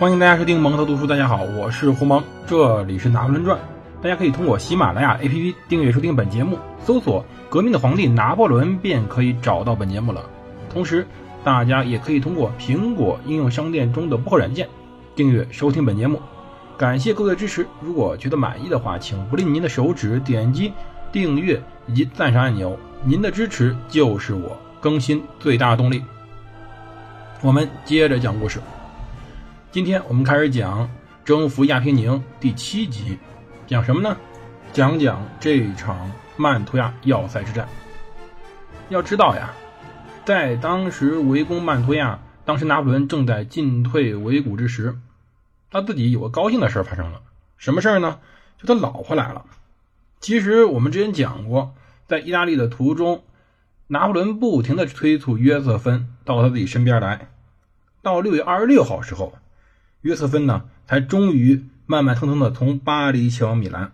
欢迎大家收听蒙头读书。大家好，我是胡蒙，这里是《拿破仑传》。大家可以通过喜马拉雅 APP 订阅收听本节目，搜索“革命的皇帝拿破仑”便可以找到本节目了。同时，大家也可以通过苹果应用商店中的播客软件订阅收听本节目。感谢各位的支持，如果觉得满意的话，请不吝您的手指点击订阅以及赞赏按钮。您的支持就是我更新最大的动力。我们接着讲故事。今天我们开始讲征服亚平宁第七集，讲什么呢？讲讲这场曼图亚要塞之战。要知道呀，在当时围攻曼图亚，当时拿破仑正在进退维谷之时，他自己有个高兴的事发生了。什么事儿呢？就他老婆来了。其实我们之前讲过，在意大利的途中，拿破仑不停地催促约瑟芬到他自己身边来。到六月二十六号时候。约瑟芬呢，才终于慢慢腾腾的从巴黎前往米兰。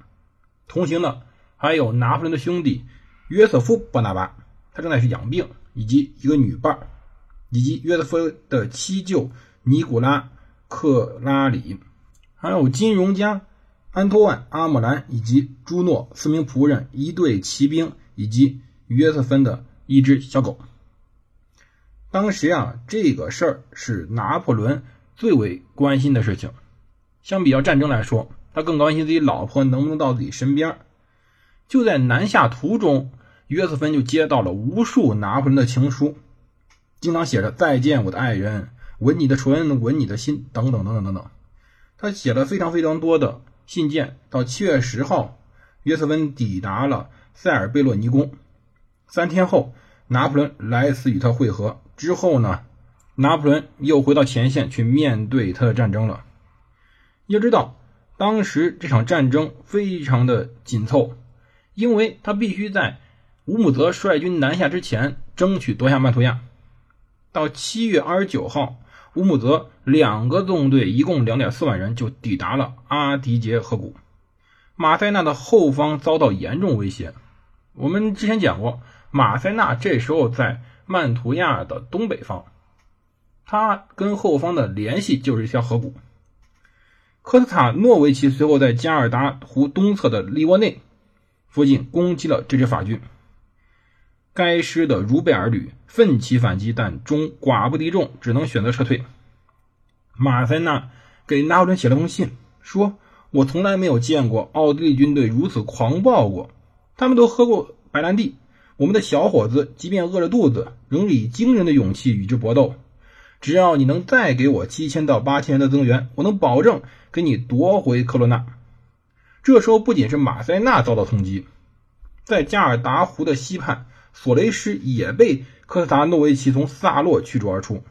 同行的还有拿破仑的兄弟约瑟夫·伯纳巴，他正在去养病，以及一个女伴，以及约瑟夫的七舅尼古拉·克拉里，还有金融家安托万·阿姆兰，以及朱诺四名仆人、一队骑兵，以及约瑟芬的一只小狗。当时啊，这个事儿是拿破仑。最为关心的事情，相比较战争来说，他更关心自己老婆能不能到自己身边。就在南下途中，约瑟芬就接到了无数拿破仑的情书，经常写着“再见，我的爱人，吻你的唇，吻你的心”等等等等等等。他写了非常非常多的信件。到七月十号，约瑟芬抵达了塞尔贝洛尼宫。三天后，拿破仑来此与他会合。之后呢？拿破仑又回到前线去面对他的战争了。要知道，当时这场战争非常的紧凑，因为他必须在乌姆泽率军南下之前争取夺下曼图亚。到七月二十九号，乌姆泽两个纵队一共两点四万人就抵达了阿迪杰河谷，马塞纳的后方遭到严重威胁。我们之前讲过，马塞纳这时候在曼图亚的东北方。他跟后方的联系就是一条河谷。科斯塔诺维奇随后在加尔达湖东侧的利沃内附近攻击了这支法军。该师的茹贝尔旅奋起反击，但终寡不敌众，只能选择撤退。马塞纳给拿破仑写了封信，说：“我从来没有见过奥地利军队如此狂暴过。他们都喝过白兰地，我们的小伙子即便饿着肚子，仍以惊人的勇气与之搏斗。”只要你能再给我七千到八千人的增援，我能保证给你夺回科罗纳。这时候，不仅是马塞纳遭到通缉，在加尔达湖的西畔，索雷什也被科斯塔诺维奇从萨洛驱逐而出。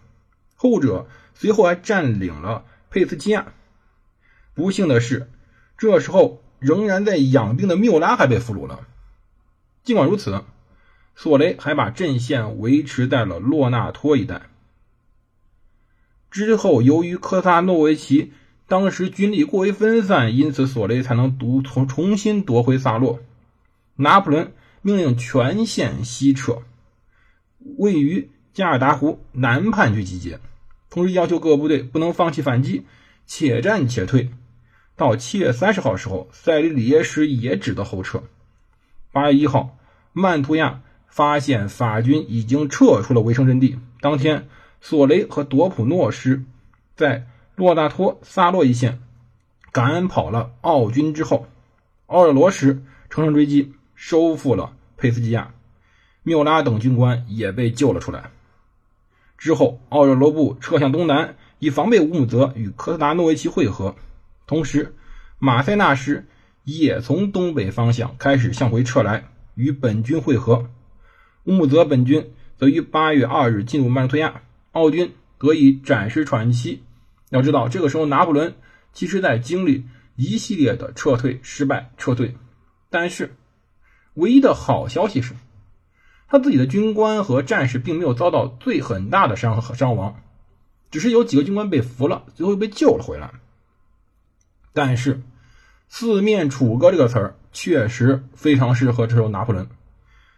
后者随后还占领了佩斯基亚。不幸的是，这时候仍然在养病的缪拉还被俘虏了。尽管如此，索雷还把阵线维持在了洛纳托一带。之后，由于科萨诺维奇当时军力过于分散，因此索雷才能独重重新夺回萨洛。拿破仑命令全线西撤，位于加尔达湖南畔去集结，同时要求各部队不能放弃反击，且战且退。到七月三十号时候，塞里里耶什也只得后撤。八月一号，曼图亚发现法军已经撤出了围城阵地，当天。索雷和朵普诺师在洛纳托萨洛一线赶跑了奥军之后，奥尔罗师乘胜追击，收复了佩斯基亚，缪拉等军官也被救了出来。之后，奥尔罗布撤向东南，以防备乌姆泽与科斯达诺维奇会合。同时，马塞纳师也从东北方向开始向回撤来，与本军会合。乌姆泽本军则于八月二日进入曼图亚。奥军得以暂时喘息。要知道，这个时候拿破仑其实在经历一系列的撤退失败、撤退，但是唯一的好消息是，他自己的军官和战士并没有遭到最很大的伤和伤亡，只是有几个军官被俘了，最后又被救了回来。但是“四面楚歌”这个词儿确实非常适合这时候拿破仑，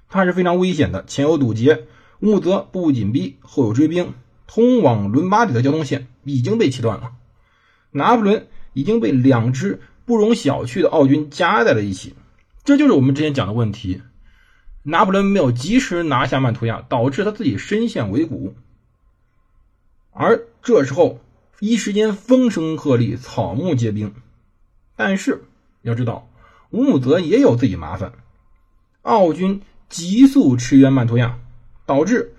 他是非常危险的，前有堵截，乌姆泽步步紧逼，后有追兵。通往伦巴底的交通线已经被切断了，拿破仑已经被两支不容小觑的奥军夹在了一起。这就是我们之前讲的问题：拿破仑没有及时拿下曼图亚，导致他自己身陷围谷。而这时候，一时间风声鹤唳，草木皆兵。但是要知道，乌姆泽也有自己麻烦。奥军急速驰援曼图亚，导致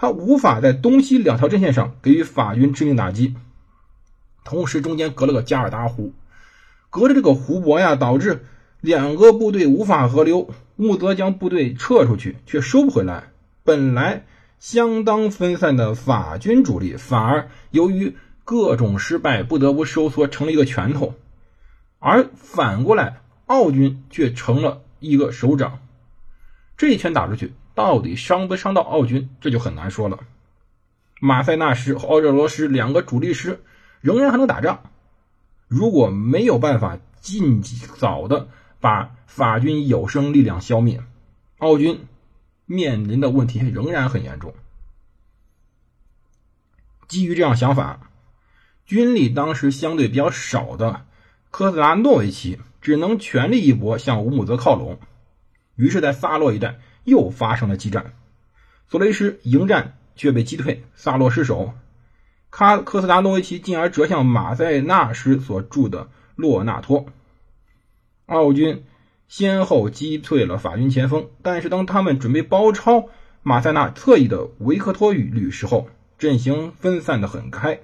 他无法在东西两条阵线上给予法军致命打击。同时，中间隔了个加尔达湖，隔着这个湖泊呀，导致两个部队无法合流。穆泽将部队撤出去，却收不回来。本来相当分散的法军主力，反而由于各种失败，不得不收缩成了一个拳头。而反过来，奥军却成了一个手掌。这一拳打出去，到底伤不伤到奥军，这就很难说了。马塞纳师和奥热罗师两个主力师仍然还能打仗，如果没有办法尽早的把法军有生力量消灭，奥军面临的问题仍然很严重。基于这样想法，军力当时相对比较少的科斯拉诺维奇只能全力一搏向乌姆泽靠拢。于是，在萨洛一带又发生了激战，索雷什迎战却被击退，萨洛失守，卡科斯达诺维奇进而折向马塞纳什所驻的洛纳托。奥军先后击退了法军前锋，但是当他们准备包抄马塞纳侧翼的维克托旅时候，阵型分散的很开。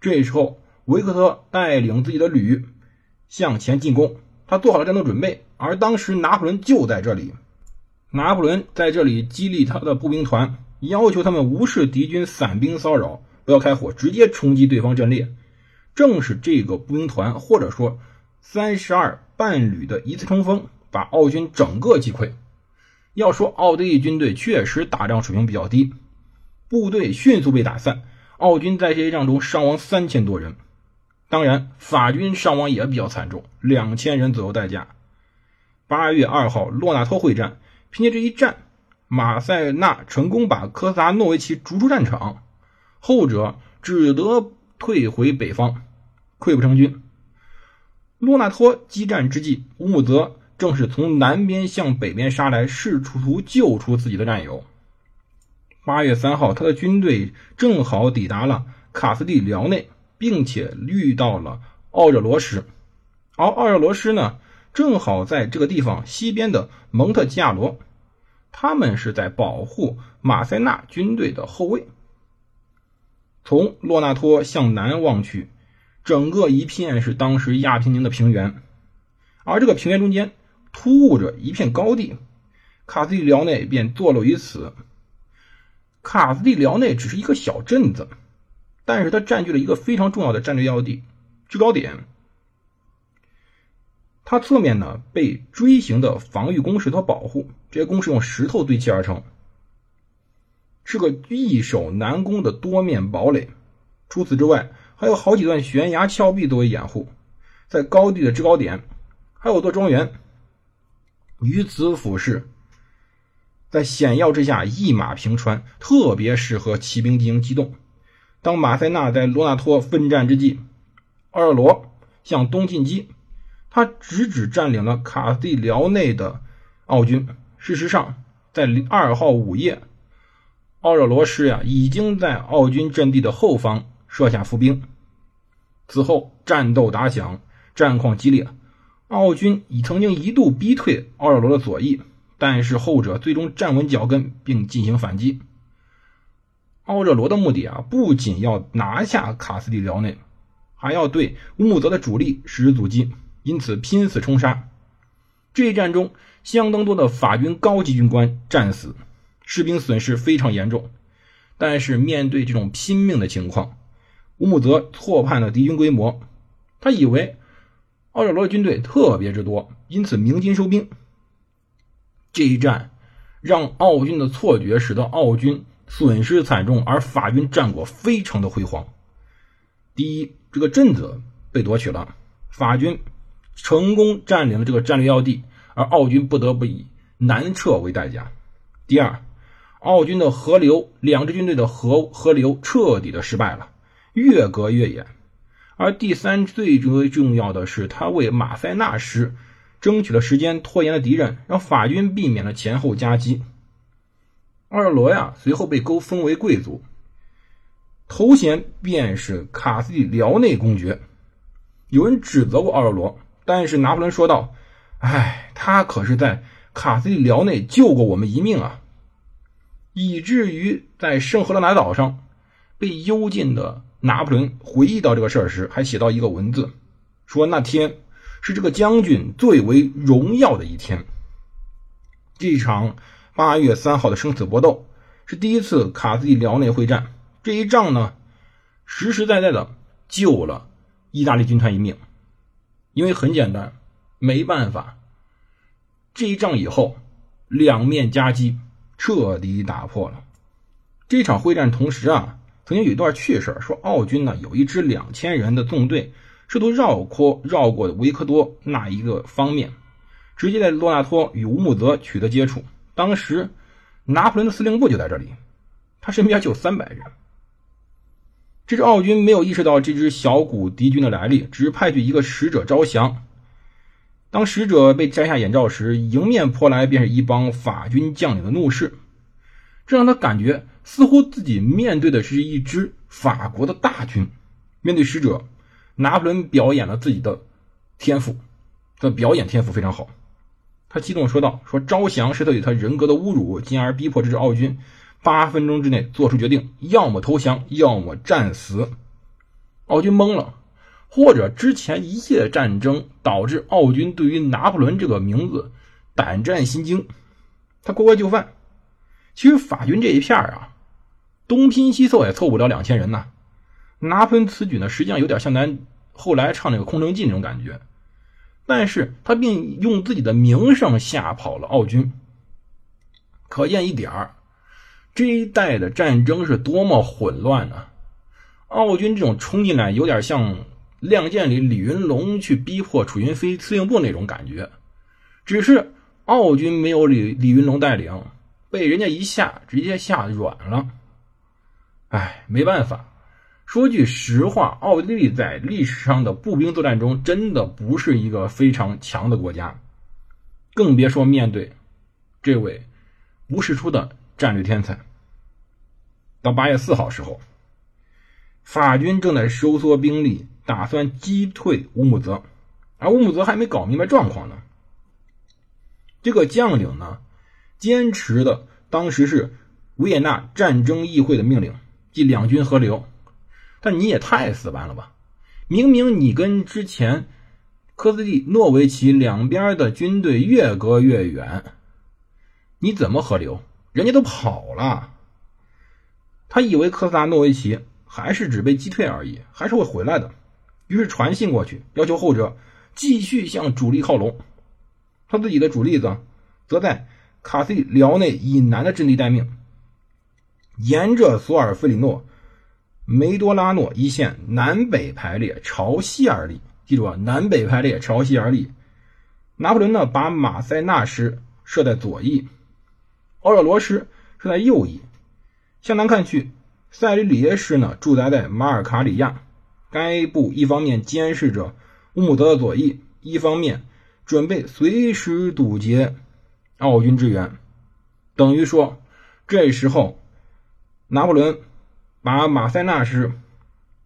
这时候，维克托带领自己的旅向前进攻，他做好了战斗准备。而当时拿破仑就在这里，拿破仑在这里激励他的步兵团，要求他们无视敌军散兵骚扰，不要开火，直接冲击对方阵列。正是这个步兵团，或者说三十二半旅的一次冲锋，把奥军整个击溃。要说奥地利军队确实打仗水平比较低，部队迅速被打散，奥军在这一仗中伤亡三千多人。当然，法军伤亡也比较惨重，两千人左右代价。八月二号，洛纳托会战，凭借这一战，马塞纳成功把科萨诺维奇逐出战场，后者只得退回北方，溃不成军。洛纳托激战之际，乌姆泽正是从南边向北边杀来，试图救出自己的战友。八月三号，他的军队正好抵达了卡斯蒂辽内，并且遇到了奥热罗师，而奥热罗师呢？正好在这个地方西边的蒙特基亚罗，他们是在保护马塞纳军队的后卫。从洛纳托向南望去，整个一片是当时亚平宁的平原，而这个平原中间突兀着一片高地，卡斯蒂辽内便坐落于此。卡斯蒂辽内只是一个小镇子，但是它占据了一个非常重要的战略要地制高点。它侧面呢被锥形的防御工事所保护，这些工事用石头堆砌而成，是个易守难攻的多面堡垒。除此之外，还有好几段悬崖峭壁作为掩护，在高地的制高点还有座庄园，于此俯视，在险要之下一马平川，特别适合骑兵进行机动。当马塞纳在罗纳托奋战之际，奥尔罗向东进击。他直指占领了卡斯蒂辽内的奥军。事实上，在二号午夜，奥热罗师呀已经在奥军阵地的后方设下伏兵。此后战斗打响，战况激烈。奥军已曾经一度逼退奥热罗的左翼，但是后者最终站稳脚跟并进行反击。奥热罗的目的啊，不仅要拿下卡斯蒂辽内，还要对乌姆泽的主力实施阻击。因此，拼死冲杀。这一战中，相当多的法军高级军官战死，士兵损失非常严重。但是，面对这种拼命的情况，乌木泽错判了敌军规模。他以为奥热罗军队特别之多，因此鸣金收兵。这一战让奥军的错觉使得奥军损失惨重，而法军战果非常的辉煌。第一，这个镇子被夺取了，法军。成功占领了这个战略要地，而奥军不得不以南撤为代价。第二，奥军的河流，两支军队的河河流彻底的失败了，越隔越远，而第三最最重要的是，他为马塞纳师争取了时间，拖延了敌人，让法军避免了前后夹击。奥尔罗呀，随后被勾封为贵族，头衔便是卡斯蒂辽内公爵。有人指责过奥尔罗，但是拿破仑说道：“哎，他可是在卡斯蒂辽内救过我们一命啊！”以至于在圣赫勒拿岛上被幽禁的拿破仑回忆到这个事儿时，还写到一个文字，说那天是这个将军最为荣耀的一天。这场八月三号的生死搏斗是第一次卡斯蒂辽内会战，这一仗呢，实实在在的救了意大利军团一命，因为很简单，没办法，这一仗以后两面夹击。彻底打破了这场会战。同时啊，曾经有一段趣事说奥军呢有一支两千人的纵队，试图绕过绕过维克多那一个方面，直接在洛纳托与乌木泽取得接触。当时拿破仑的司令部就在这里，他身边就有三百人。这支奥军没有意识到这支小股敌军的来历，只是派去一个使者招降。当使者被摘下眼罩时，迎面扑来便是一帮法军将领的怒视，这让他感觉似乎自己面对的是一支法国的大军。面对使者，拿破仑表演了自己的天赋，的表演天赋非常好。他激动说道：“说招降是他对他人格的侮辱，进而逼迫这支奥军八分钟之内做出决定，要么投降，要么战死。”奥军懵了。或者之前一系列战争导致奥军对于拿破仑这个名字胆战心惊，他乖乖就范。其实法军这一片啊，东拼西凑也凑不了两千人呐。拿破仑此举呢，实际上有点像咱后来唱那个《空城计》那种感觉，但是他并用自己的名声吓跑了奥军。可见一点儿，这一代的战争是多么混乱呢？奥军这种冲进来，有点像。《亮剑》里李云龙去逼迫楚云飞司令部那种感觉，只是奥军没有李李云龙带领，被人家一下直接吓软了。哎，没办法，说句实话，奥地利在历史上的步兵作战中真的不是一个非常强的国家，更别说面对这位不世出的战略天才。到八月四号时候，法军正在收缩兵力。打算击退乌姆泽，而乌姆泽还没搞明白状况呢。这个将领呢，坚持的当时是维也纳战争议会的命令，即两军合流。但你也太死板了吧！明明你跟之前科斯蒂诺维奇两边的军队越隔越远，你怎么合流？人家都跑了。他以为科斯达诺维奇还是只被击退而已，还是会回来的。于是传信过去，要求后者继续向主力靠拢。他自己的主力子则在卡西辽内以南的阵地待命，沿着索尔费里诺、梅多拉诺一线南北排列，朝西而立。记住啊，南北排列，朝西而立。拿破仑呢，把马塞纳师设在左翼，奥尔罗师是在右翼。向南看去，塞里里耶师呢，驻扎在马尔卡里亚。该部一方面监视着乌姆德的左翼，一方面准备随时堵截奥军支援。等于说，这时候拿破仑把马塞纳师、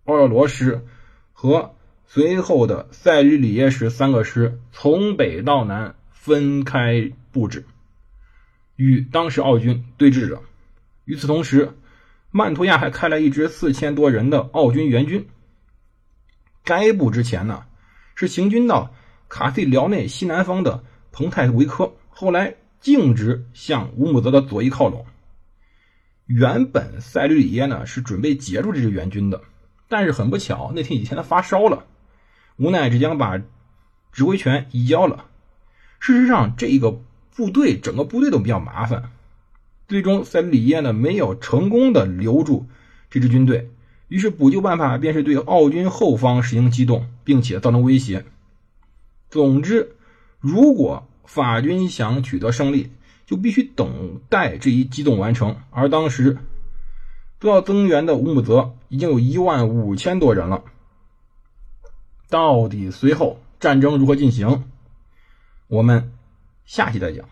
奥尔罗师和随后的塞吕里耶师三个师从北到南分开布置，与当时奥军对峙着。与此同时，曼图亚还开了一支四千多人的奥军援军。该部之前呢，是行军到卡西辽内西南方的彭泰维科，后来径直向乌姆泽的左翼靠拢。原本塞吕里耶呢是准备截住这支援军的，但是很不巧，那天以前他发烧了，无奈之将把指挥权移交了。事实上，这一个部队整个部队都比较麻烦，最终塞吕里耶呢没有成功的留住这支军队。于是补救办法便是对奥军后方实行机动，并且造成威胁。总之，如果法军想取得胜利，就必须等待这一机动完成。而当时都要增援的乌姆泽已经有一万五千多人了。到底随后战争如何进行，我们下期再讲。